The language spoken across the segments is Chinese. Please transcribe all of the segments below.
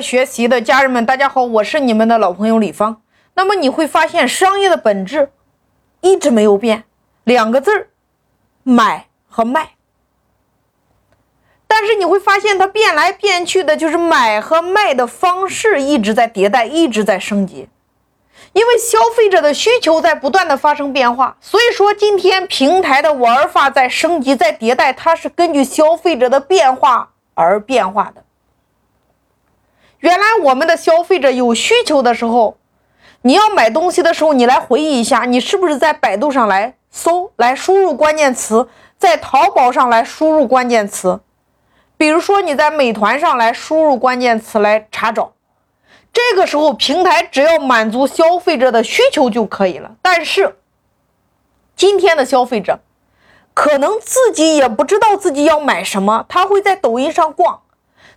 学习的家人们，大家好，我是你们的老朋友李芳。那么你会发现，商业的本质一直没有变，两个字儿，买和卖。但是你会发现，它变来变去的，就是买和卖的方式一直在迭代，一直在升级。因为消费者的需求在不断的发生变化，所以说今天平台的玩法在升级、在迭代，它是根据消费者的变化而变化的。原来我们的消费者有需求的时候，你要买东西的时候，你来回忆一下，你是不是在百度上来搜，来输入关键词，在淘宝上来输入关键词，比如说你在美团上来输入关键词来查找。这个时候，平台只要满足消费者的需求就可以了。但是，今天的消费者可能自己也不知道自己要买什么，他会在抖音上逛，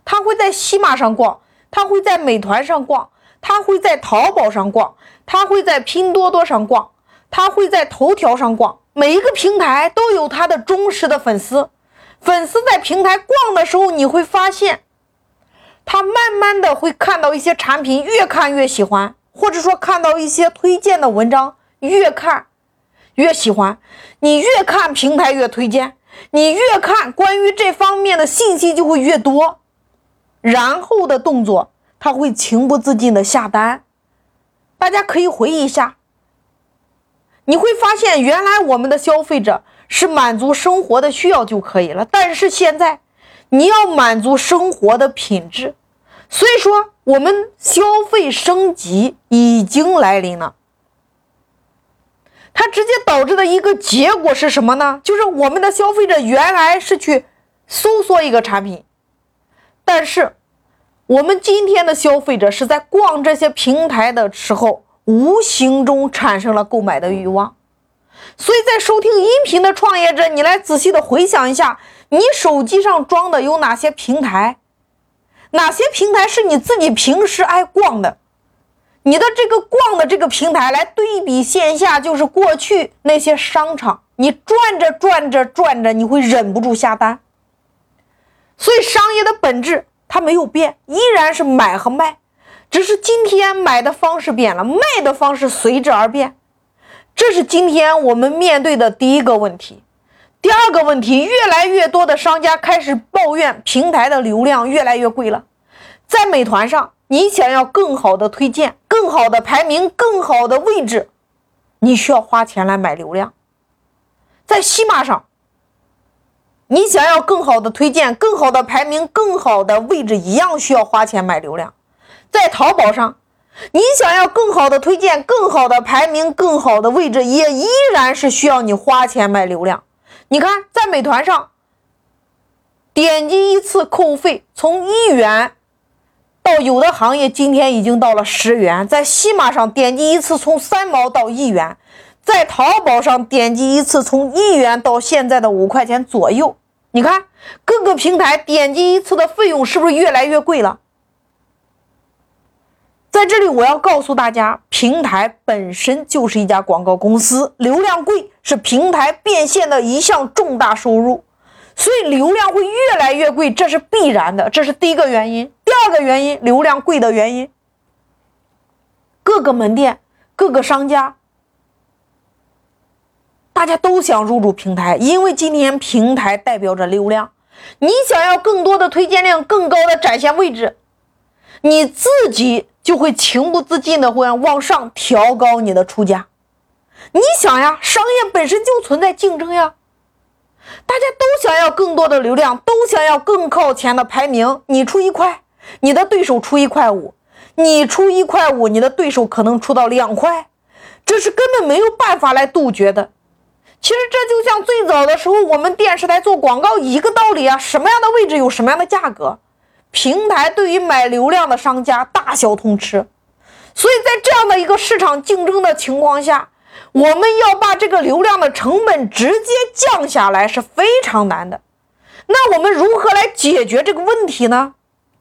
他会在西马上逛，他会在美团上逛，他会在淘宝上逛，他会在拼多多上逛，他会在头条上逛。每一个平台都有他的忠实的粉丝，粉丝在平台逛的时候，你会发现。他慢慢的会看到一些产品，越看越喜欢，或者说看到一些推荐的文章，越看越喜欢。你越看平台越推荐，你越看关于这方面的信息就会越多，然后的动作他会情不自禁的下单。大家可以回忆一下，你会发现原来我们的消费者是满足生活的需要就可以了，但是现在。你要满足生活的品质，所以说我们消费升级已经来临了。它直接导致的一个结果是什么呢？就是我们的消费者原来是去搜索一个产品，但是我们今天的消费者是在逛这些平台的时候，无形中产生了购买的欲望。所以在收听音频的创业者，你来仔细的回想一下。你手机上装的有哪些平台？哪些平台是你自己平时爱逛的？你的这个逛的这个平台来对比线下，就是过去那些商场，你转着转着转着，你会忍不住下单。所以商业的本质它没有变，依然是买和卖，只是今天买的方式变了，卖的方式随之而变。这是今天我们面对的第一个问题。第二个问题，越来越多的商家开始抱怨平台的流量越来越贵了。在美团上，你想要更好的推荐、更好的排名、更好的位置，你需要花钱来买流量。在西马上，你想要更好的推荐、更好的排名、更好的位置，一样需要花钱买流量。在淘宝上，你想要更好的推荐、更好的排名、更好的位置，也依然是需要你花钱买流量。你看，在美团上，点击一次扣费从一元到有的行业今天已经到了十元；在西马上点击一次从三毛到一元；在淘宝上点击一次从一元到现在的五块钱左右。你看，各个平台点击一次的费用是不是越来越贵了？在这里，我要告诉大家，平台本身就是一家广告公司，流量贵是平台变现的一项重大收入，所以流量会越来越贵，这是必然的，这是第一个原因。第二个原因，流量贵的原因，各个门店、各个商家，大家都想入驻平台，因为今天平台代表着流量，你想要更多的推荐量、更高的展现位置，你自己。就会情不自禁的会往上调高你的出价。你想呀，商业本身就存在竞争呀，大家都想要更多的流量，都想要更靠前的排名。你出一块，你的对手出一块五；你出一块五，你的对手可能出到两块，这是根本没有办法来杜绝的。其实这就像最早的时候，我们电视台做广告一个道理啊，什么样的位置有什么样的价格。平台对于买流量的商家大小通吃，所以在这样的一个市场竞争的情况下，我们要把这个流量的成本直接降下来是非常难的。那我们如何来解决这个问题呢？